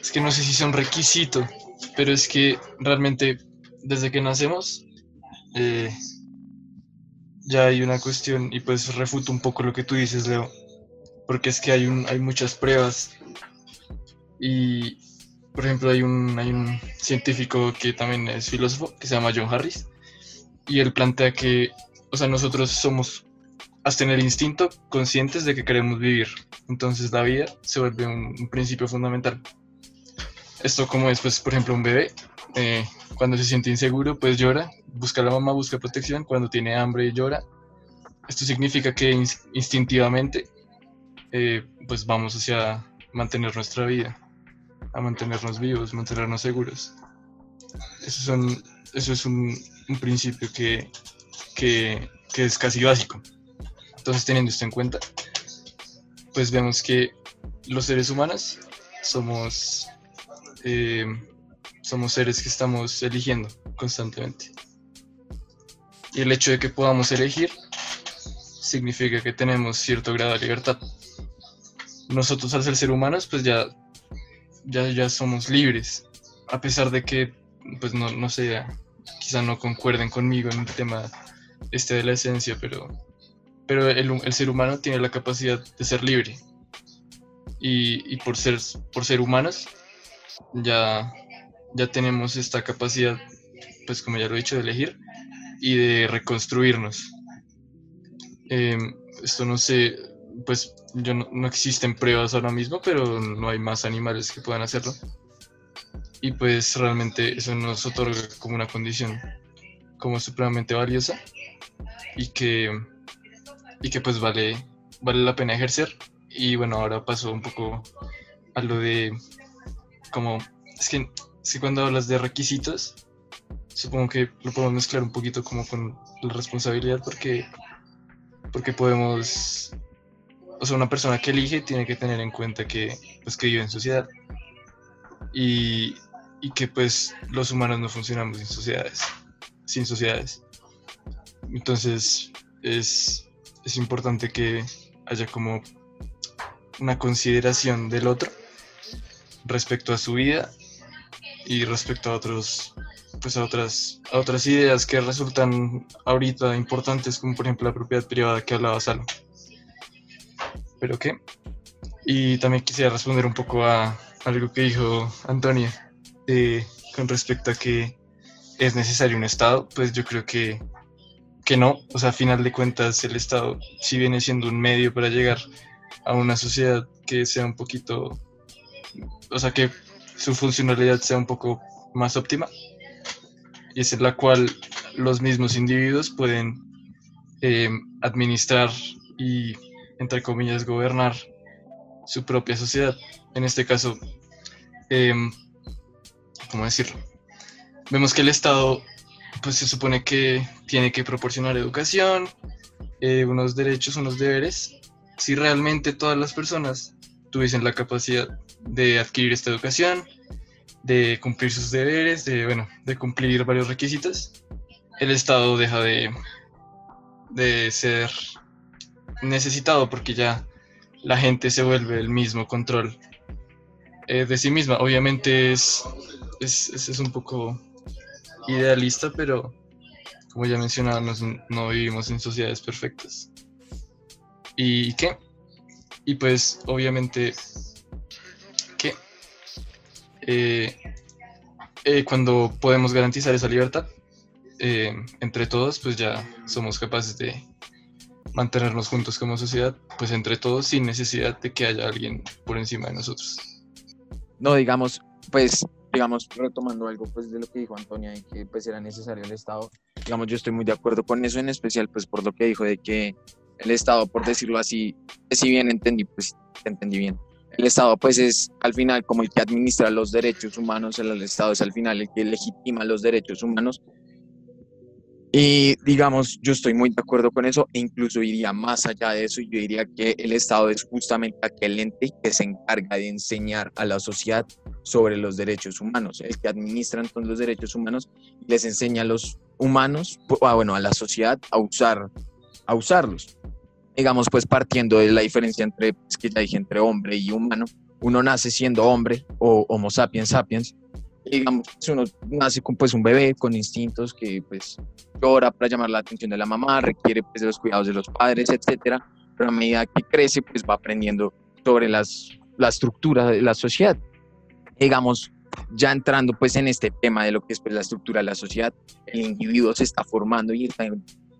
es que no sé si son requisito, pero es que realmente desde que nacemos eh, ya hay una cuestión y pues refuto un poco lo que tú dices, Leo, porque es que hay, un, hay muchas pruebas. Y, por ejemplo, hay un, hay un científico que también es filósofo, que se llama John Harris, y él plantea que, o sea, nosotros somos hasta en el instinto conscientes de que queremos vivir. Entonces la vida se vuelve un, principio fundamental. Esto como es, pues, por ejemplo, un bebé, eh, cuando se siente inseguro, pues llora, busca a la mamá, busca protección, cuando tiene hambre llora. Esto significa que ins- instintivamente, eh, pues vamos hacia mantener nuestra vida, a mantenernos vivos, mantenernos seguros. Eso, son, eso es un, principio que, que es casi básico. Entonces, teniendo esto en cuenta, pues vemos que los seres humanos somos, eh, somos seres que estamos eligiendo constantemente. Y el hecho de que podamos elegir significa que tenemos cierto grado de libertad. Nosotros al ser ser humanos, pues ya, ya, ya somos libres, a pesar de que, pues no, no sé, quizá no concuerden conmigo en el tema este de la esencia, pero pero el, el ser humano tiene la capacidad de ser libre. Y, y por, ser, por ser humanos, ya, ya tenemos esta capacidad, pues como ya lo he dicho, de elegir y de reconstruirnos. Em, esto no sé, pues yo no, no existen pruebas ahora mismo, pero no hay más animales que puedan hacerlo. Y pues realmente eso nos otorga como una condición como supremamente valiosa y que y que pues vale, vale la pena ejercer. Y bueno, ahora paso un poco a lo de como, es que, es cuando hablas de requisitos, supongo que lo podemos mezclar un poquito como con la responsabilidad porque, porque podemos, o sea, una persona que elige tiene que tener en cuenta que, pues, que vive en sociedad y, y que pues los humanos no funcionamos sin sociedades, sin sociedades. Entonces es, es importante que haya como una consideración del otro respecto a su vida y respecto a otros pues a otras a otras ideas que resultan ahorita importantes como por ejemplo la propiedad privada que hablaba Salo. Pero qué. Y también quisiera responder un poco a algo que dijo Antonia eh, con respecto a que es necesario un estado pues yo creo que que no, o sea, a final de cuentas el Estado sí viene siendo un medio para llegar a una sociedad que sea un poquito, o sea, que su funcionalidad sea un poco más óptima y es en la cual los mismos individuos pueden eh, administrar y, entre comillas, gobernar su propia sociedad. En este caso, eh, ¿cómo decirlo? Vemos que el Estado pues se supone que tiene que proporcionar educación, eh, unos derechos, unos deberes. Si realmente todas las personas tuviesen la capacidad de adquirir esta educación, de cumplir sus deberes, de, bueno, de cumplir varios requisitos, el Estado deja de, de ser necesitado porque ya la gente se vuelve el mismo control eh, de sí misma. Obviamente es, es, es- es un poco idealista, pero como ya mencionábamos, no vivimos en sociedades perfectas. ¿Y qué? Y pues obviamente que eh, eh, cuando podemos garantizar esa libertad eh, entre todos, pues ya somos capaces de mantenernos juntos como sociedad, pues entre todos sin necesidad de que haya alguien por encima de nosotros. No, digamos, pues, digamos, retomando algo pues de lo que dijo Antonia, de que pues era necesario el Estado, digamos, yo estoy muy de acuerdo con eso, en especial pues por lo que dijo de que el Estado, por decirlo así, si bien entendí, pues entendí bien. El Estado pues es al final como el que administra los derechos humanos, el, el Estado es al final el que legitima los derechos humanos. Y digamos, yo estoy muy de acuerdo con eso e incluso iría más allá de eso. Yo diría que el Estado es justamente aquel ente que se encarga de enseñar a la sociedad sobre los derechos humanos, el que administra entonces los derechos humanos y les enseña a los humanos, ah, bueno, a la sociedad a usar, a usarlos. Digamos, pues partiendo de la diferencia entre, es que ya dije, entre hombre y humano, uno nace siendo hombre o Homo sapiens sapiens, digamos, pues, uno nace con pues un bebé con instintos que pues llora para llamar la atención de la mamá, requiere pues de los cuidados de los padres, etcétera, pero a medida que crece pues va aprendiendo sobre las, la estructura de la sociedad. Digamos, ya entrando pues en este tema de lo que es pues, la estructura de la sociedad, el individuo se está formando y está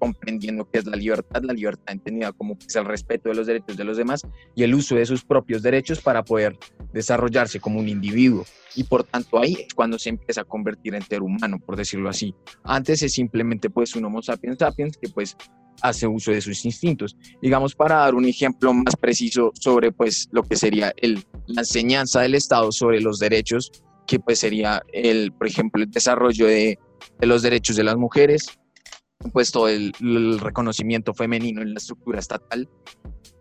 comprendiendo qué es la libertad, la libertad entendida como pues, el respeto de los derechos de los demás y el uso de sus propios derechos para poder desarrollarse como un individuo. Y por tanto ahí es cuando se empieza a convertir en ser humano, por decirlo así. Antes es simplemente pues un Homo sapiens sapiens que pues hace uso de sus instintos. Digamos, para dar un ejemplo más preciso sobre pues lo que sería el, la enseñanza del Estado sobre los derechos, que pues sería el, por ejemplo, el desarrollo de, de los derechos de las mujeres, pues todo el, el reconocimiento femenino en la estructura estatal,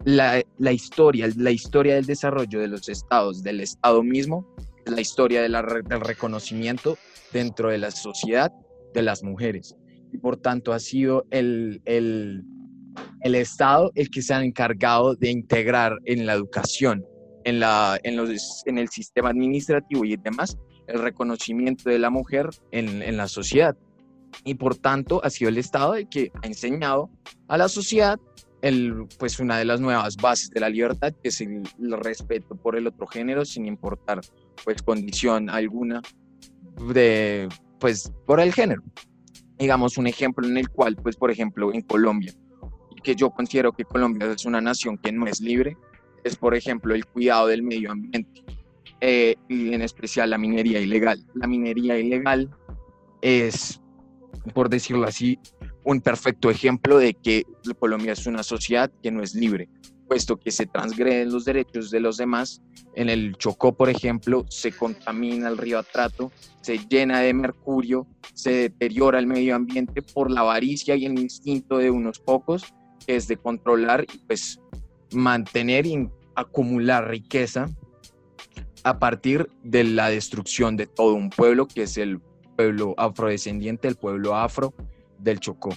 la, la historia, la historia del desarrollo de los estados, del Estado mismo, la historia de la del reconocimiento dentro de la sociedad de las mujeres. Y por tanto ha sido el, el, el Estado el que se ha encargado de integrar en la educación, en, la, en, los, en el sistema administrativo y demás, el reconocimiento de la mujer en, en la sociedad. Y por tanto ha sido el Estado el que ha enseñado a la sociedad el, pues una de las nuevas bases de la libertad, que es el, el respeto por el otro género, sin importar pues condición alguna de, pues, por el género. Digamos un ejemplo en el cual, pues, por ejemplo, en Colombia, que yo considero que Colombia es una nación que no es libre, es, por ejemplo, el cuidado del medio ambiente, eh, y en especial la minería ilegal. La minería ilegal es, por decirlo así, un perfecto ejemplo de que Colombia es una sociedad que no es libre, puesto que se transgreden los derechos de los demás. En el Chocó, por ejemplo, se contamina el río Atrato, se llena de mercurio, se deteriora el medio ambiente por la avaricia y el instinto de unos pocos, que es de controlar y pues mantener y acumular riqueza a partir de la destrucción de todo un pueblo, que es el pueblo afrodescendiente, el pueblo afro del Chocó.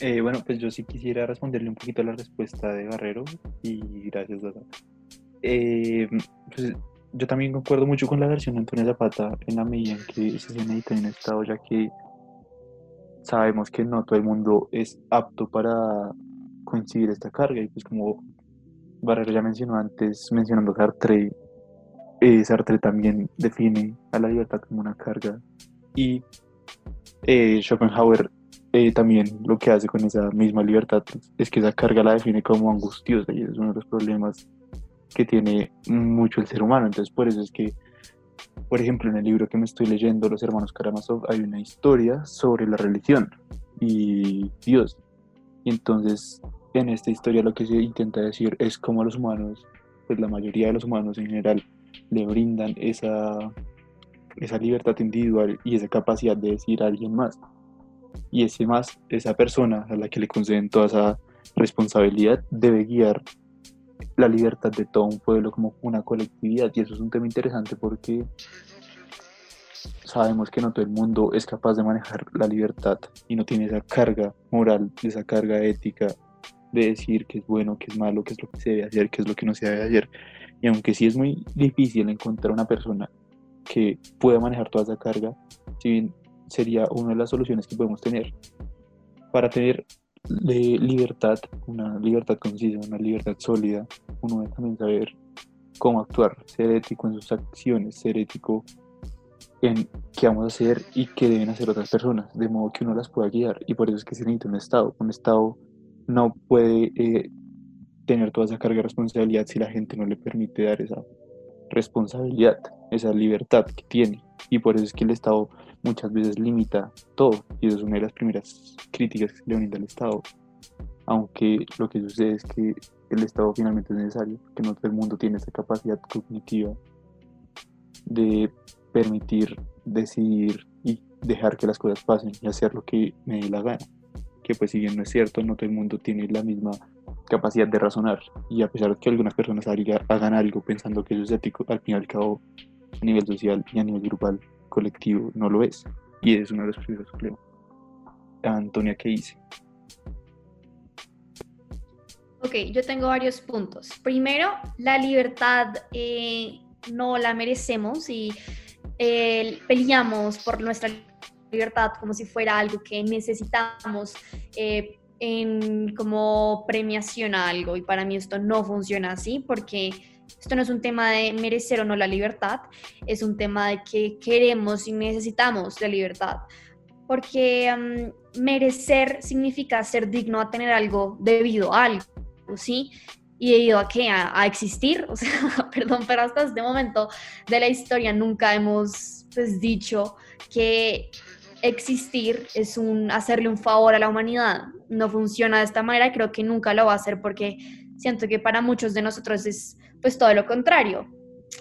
Eh, bueno, pues yo sí quisiera responderle un poquito a la respuesta de Barrero y gracias. Eh, pues yo también concuerdo mucho con la versión de Antonio Zapata en la medida en que se necesita en estado, ya que sabemos que no todo el mundo es apto para coincidir esta carga y pues como Barrero ya mencionó antes, mencionando Sartre, eh, Sartre también define a la libertad como una carga y eh, Schopenhauer eh, también lo que hace con esa misma libertad es que esa carga la define como angustiosa y es uno de los problemas que tiene mucho el ser humano. Entonces, por eso es que, por ejemplo, en el libro que me estoy leyendo, Los Hermanos Karamazov, hay una historia sobre la religión y Dios. Y entonces, en esta historia lo que se intenta decir es cómo los humanos, pues la mayoría de los humanos en general, le brindan esa, esa libertad individual y esa capacidad de decir a alguien más y ese más, esa persona a la que le conceden toda esa responsabilidad debe guiar la libertad de todo un pueblo como una colectividad y eso es un tema interesante porque sabemos que no todo el mundo es capaz de manejar la libertad y no tiene esa carga moral, esa carga ética de decir qué es bueno, qué es malo, qué es lo que se debe hacer, qué es lo que no se debe hacer. Y aunque sí es muy difícil encontrar una persona que pueda manejar toda esa carga, si bien sería una de las soluciones que podemos tener para tener libertad, una libertad concisa, una libertad sólida, uno debe también saber cómo actuar, ser ético en sus acciones, ser ético en qué vamos a hacer y qué deben hacer otras personas, de modo que uno las pueda guiar. Y por eso es que se necesita un Estado. Un Estado no puede eh, tener toda esa carga de responsabilidad si la gente no le permite dar esa responsabilidad, esa libertad que tiene. Y por eso es que el Estado muchas veces limita todo. Y eso es una de las primeras críticas que se le brinda al Estado. Aunque lo que sucede es que el Estado finalmente es necesario, que no todo el mundo tiene esa capacidad cognitiva de permitir, decidir y dejar que las cosas pasen y hacer lo que me dé la gana. Que pues si bien no es cierto, no todo el mundo tiene la misma capacidad de razonar. Y a pesar de que algunas personas hagan algo pensando que eso es ético, al fin y al cabo, a nivel social y a nivel grupal, colectivo, no lo es. Y es uno de los primeros problemas. Antonia, ¿qué dice? Ok, yo tengo varios puntos. Primero, la libertad eh, no la merecemos y eh, peleamos por nuestra libertad como si fuera algo que necesitamos eh, en, como premiación a algo. Y para mí esto no funciona así porque esto no es un tema de merecer o no la libertad, es un tema de que queremos y necesitamos la libertad. Porque mm, merecer significa ser digno a tener algo debido a algo, ¿sí? y debido a qué? A, existir. O sea, (laughs) perdón, pero hasta este momento de la historia nunca hemos pues, dicho que existir es un hacerle un favor a la humanidad. No funciona de esta manera creo que nunca lo va a hacer porque siento que para muchos de nosotros es pues todo lo contrario,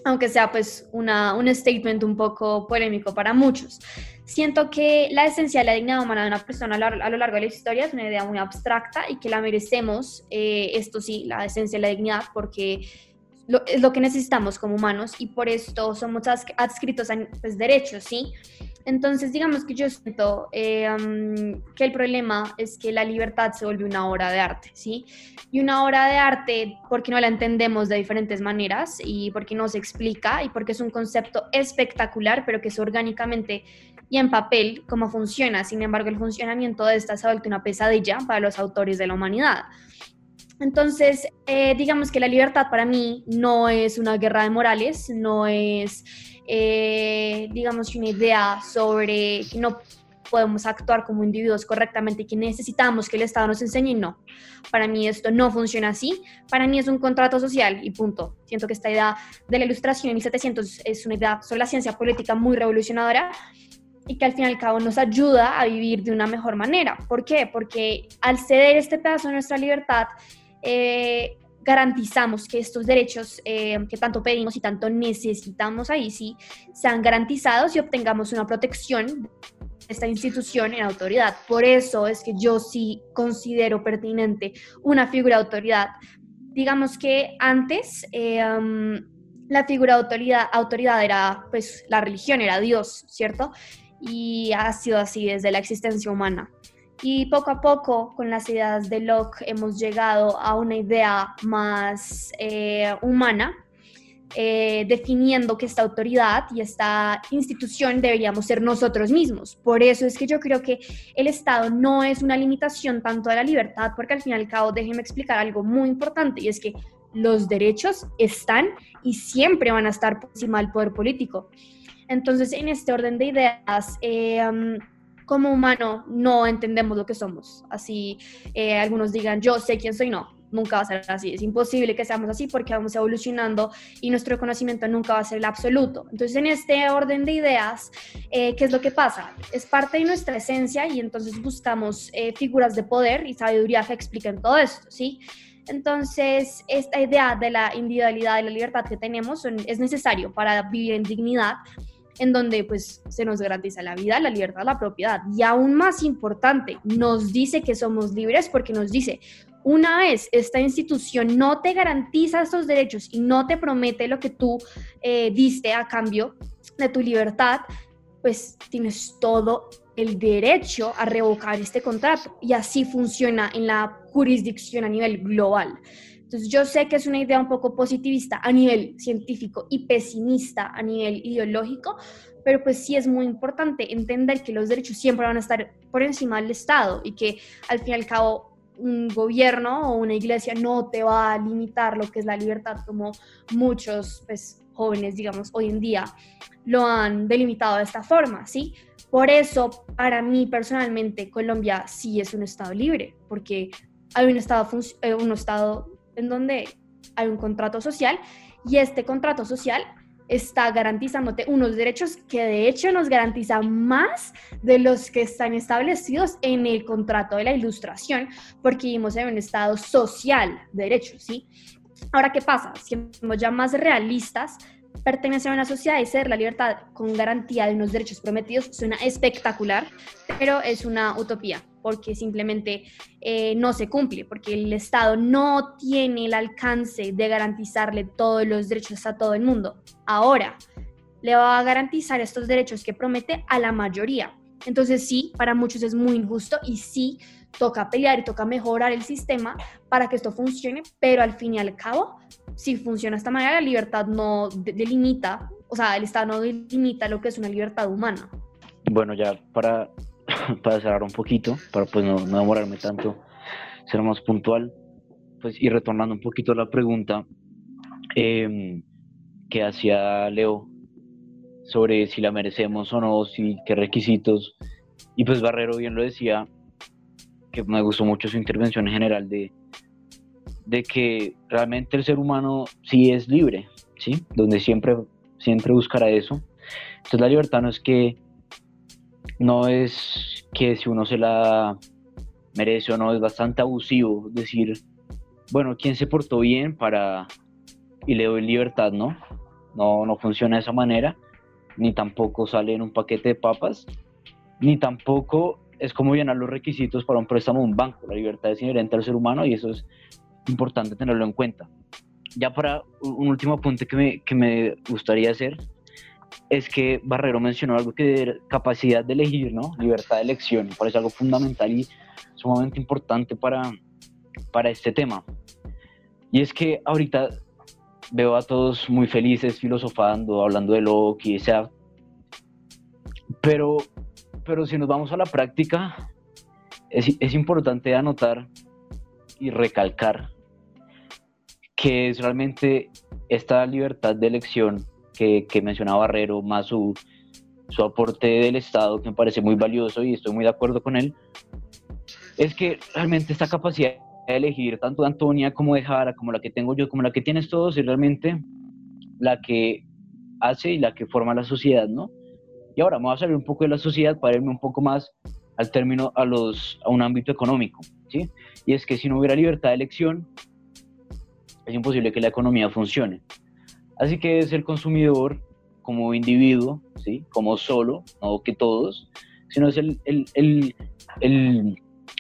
aunque sea pues una, un statement un poco polémico para muchos. Siento que la esencia de la dignidad humana de una persona a lo largo de la historia es una idea muy abstracta y que la merecemos, eh, esto sí, la esencia de la dignidad, porque es lo que necesitamos como humanos y por esto somos adscritos a pues, derechos, ¿sí? Entonces, digamos que yo siento eh, que el problema es que la libertad se vuelve una obra de arte, ¿sí? Y una obra de arte porque no la entendemos de diferentes maneras y porque no se explica y porque es un concepto espectacular, pero que es orgánicamente y en papel cómo funciona. Sin embargo, el funcionamiento de esta se ha vuelto una pesadilla para los autores de la humanidad. Entonces, eh, digamos que la libertad para mí no es una guerra de morales, no es, eh, digamos, una idea sobre que no podemos actuar como individuos correctamente que necesitamos que el Estado nos enseñe, no. Para mí esto no funciona así. Para mí es un contrato social y punto. Siento que esta idea de la ilustración en 1700 es una idea sobre la ciencia política muy revolucionadora y que al fin y al cabo nos ayuda a vivir de una mejor manera. ¿Por qué? Porque al ceder este pedazo de nuestra libertad, eh, garantizamos que estos derechos eh, que tanto pedimos y tanto necesitamos ahí sí sean garantizados y obtengamos una protección de esta institución en autoridad. Por eso es que yo sí considero pertinente una figura de autoridad. Digamos que antes eh, um, la figura de autoridad, autoridad era pues la religión, era Dios, ¿cierto? Y ha sido así desde la existencia humana. Y poco a poco, con las ideas de Locke, hemos llegado a una idea más eh, humana, eh, definiendo que esta autoridad y esta institución deberíamos ser nosotros mismos. Por eso es que yo creo que el Estado no es una limitación tanto de la libertad, porque al fin y al cabo, déjenme explicar algo muy importante, y es que los derechos están y siempre van a estar por encima del poder político. Entonces, en este orden de ideas, eh, como humano no entendemos lo que somos. Así eh, algunos digan, yo sé quién soy, no, nunca va a ser así. Es imposible que seamos así porque vamos evolucionando y nuestro conocimiento nunca va a ser el absoluto. Entonces, en este orden de ideas, eh, ¿qué es lo que pasa? Es parte de nuestra esencia y entonces buscamos eh, figuras de poder y sabiduría que expliquen todo esto, ¿sí? Entonces, esta idea de la individualidad y la libertad que tenemos es necesario para vivir en dignidad en donde pues se nos garantiza la vida, la libertad, la propiedad. Y aún más importante, nos dice que somos libres porque nos dice, una vez esta institución no te garantiza estos derechos y no te promete lo que tú eh, diste a cambio de tu libertad, pues tienes todo el derecho a revocar este contrato. Y así funciona en la jurisdicción a nivel global. Entonces yo sé que es una idea un poco positivista a nivel científico y pesimista a nivel ideológico, pero pues sí es muy importante entender que los derechos siempre van a estar por encima del Estado y que al fin y al cabo un gobierno o una iglesia no te va a limitar lo que es la libertad como muchos pues, jóvenes, digamos, hoy en día lo han delimitado de esta forma, ¿sí? Por eso, para mí personalmente, Colombia sí es un Estado libre, porque hay un Estado, eh, un estado en donde hay un contrato social y este contrato social está garantizándote unos derechos que de hecho nos garantiza más de los que están establecidos en el contrato de la ilustración, porque vivimos en un estado social de derechos, ¿sí? Ahora, ¿qué pasa? Siendo ya más realistas, pertenecer a una sociedad y ser la libertad con garantía de unos derechos prometidos suena espectacular, pero es una utopía porque simplemente eh, no se cumple, porque el Estado no tiene el alcance de garantizarle todos los derechos a todo el mundo. Ahora, le va a garantizar estos derechos que promete a la mayoría. Entonces sí, para muchos es muy injusto y sí, toca pelear y toca mejorar el sistema para que esto funcione, pero al fin y al cabo, si funciona de esta manera, la libertad no delimita, o sea, el Estado no delimita lo que es una libertad humana. Bueno, ya para, (coughs) para cerrar un poquito, para pues no, no demorarme tanto, ser más puntual, pues y retornando un poquito a la pregunta eh, que hacía Leo sobre si la merecemos o no, si qué requisitos, y pues Barrero bien lo decía, que me gustó mucho su intervención en general de, de que realmente el ser humano sí es libre, ¿sí? Donde siempre, siempre buscará eso. Entonces la libertad no es que, no es que si uno se la merece o no, es bastante abusivo decir, bueno, ¿quién se portó bien para y le doy libertad? No, no, no funciona de esa manera, ni tampoco sale en un paquete de papas, ni tampoco es como llenar los requisitos para un préstamo de un banco. La libertad es inherente al ser humano y eso es importante tenerlo en cuenta. Ya para un último apunte que me, que me gustaría hacer es que Barrero mencionó algo que capacidad de elegir, ¿no? Libertad de elección, me parece algo fundamental y sumamente importante para, para este tema. Y es que ahorita veo a todos muy felices filosofando, hablando de Locke, sea, pero pero si nos vamos a la práctica, es, es importante anotar y recalcar que es realmente esta libertad de elección que, mencionaba Barrero, más su, su aporte del Estado, que me parece muy valioso y estoy muy de acuerdo con él, es que realmente esta capacidad de elegir tanto de Antonia como de Jara, como la que tengo yo, como la que tienes todos, es realmente la que hace y la que forma la sociedad, ¿no? Y ahora vamos a salir un poco de la sociedad para irme un poco más al término a, los, a un ámbito económico, ¿sí? Y es que si no hubiera libertad de elección, es imposible que la economía funcione. Así que es el consumidor como individuo, ¿sí? Como solo, no que todos, sino es el, el, el,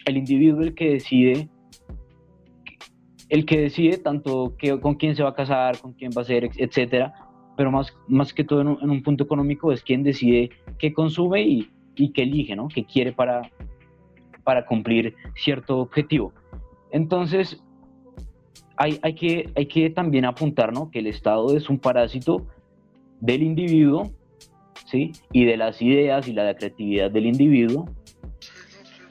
el, individuo el que decide el que decide tanto que, con quién se va a casar, con quién va a ser, etcétera, pero más, más que todo en un, punto económico es quien decide qué consume y, y qué elige, ¿no? qué quiere para, para cumplir cierto objetivo. Entonces, hay, hay, que, hay que también apuntar ¿no? que el Estado es un parásito del individuo ¿sí? y de las ideas y la creatividad del individuo,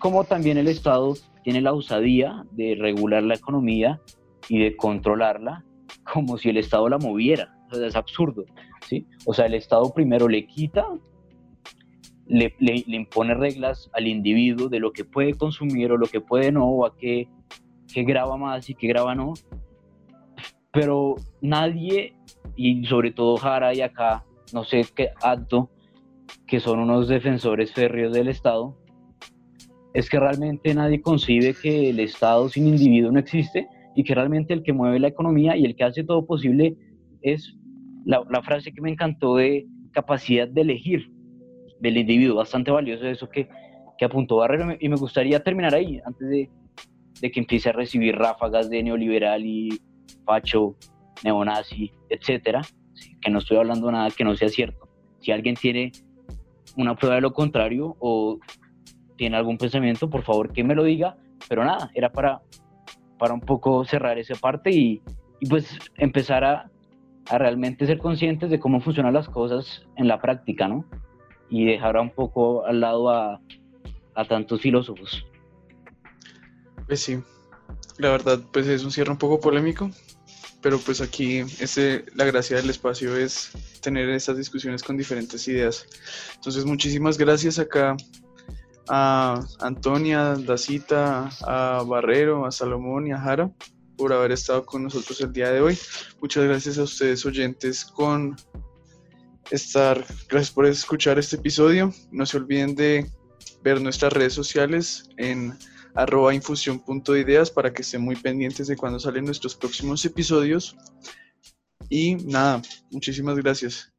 como también el Estado tiene la osadía de regular la economía y de controlarla como si el Estado la moviera es absurdo, ¿sí? O sea, el Estado primero le quita, le, le, impone reglas al individuo de lo que puede consumir o lo que puede no, o a qué, qué graba más y qué graba no, pero nadie, y sobre todo Jara y acá, no sé qué acto, que son unos defensores férreos del Estado, es que realmente nadie concibe que el Estado sin individuo no existe y que realmente el que mueve la economía y el que hace todo posible es la, frase que me encantó de capacidad de elegir del individuo, bastante valioso eso que, que apuntó Barrero y me gustaría terminar ahí, antes de, de que empiece a recibir ráfagas de neoliberal y facho, neonazi, etcétera, que no estoy hablando nada que no sea cierto. Si alguien tiene una prueba de lo contrario o tiene algún pensamiento, por favor que me lo diga, pero nada, era para, para un poco cerrar esa parte y, y pues empezar a, a realmente ser conscientes de cómo funcionan las cosas en la práctica, ¿no? Y dejar un poco al lado a, a tantos filósofos. Pues sí, la verdad, pues es un cierre un poco polémico, pero pues aquí este, la gracia del espacio es tener estas discusiones con diferentes ideas. Entonces, muchísimas gracias acá a Antonia, Dacita, a Barrero, a Salomón y a Jara por haber estado con nosotros el día de hoy. Muchas gracias a ustedes oyentes con estar, gracias por escuchar este episodio. No se olviden de ver nuestras redes sociales en arroba infusión.ideas para que estén muy pendientes de cuando salen nuestros próximos episodios. Y nada, muchísimas gracias.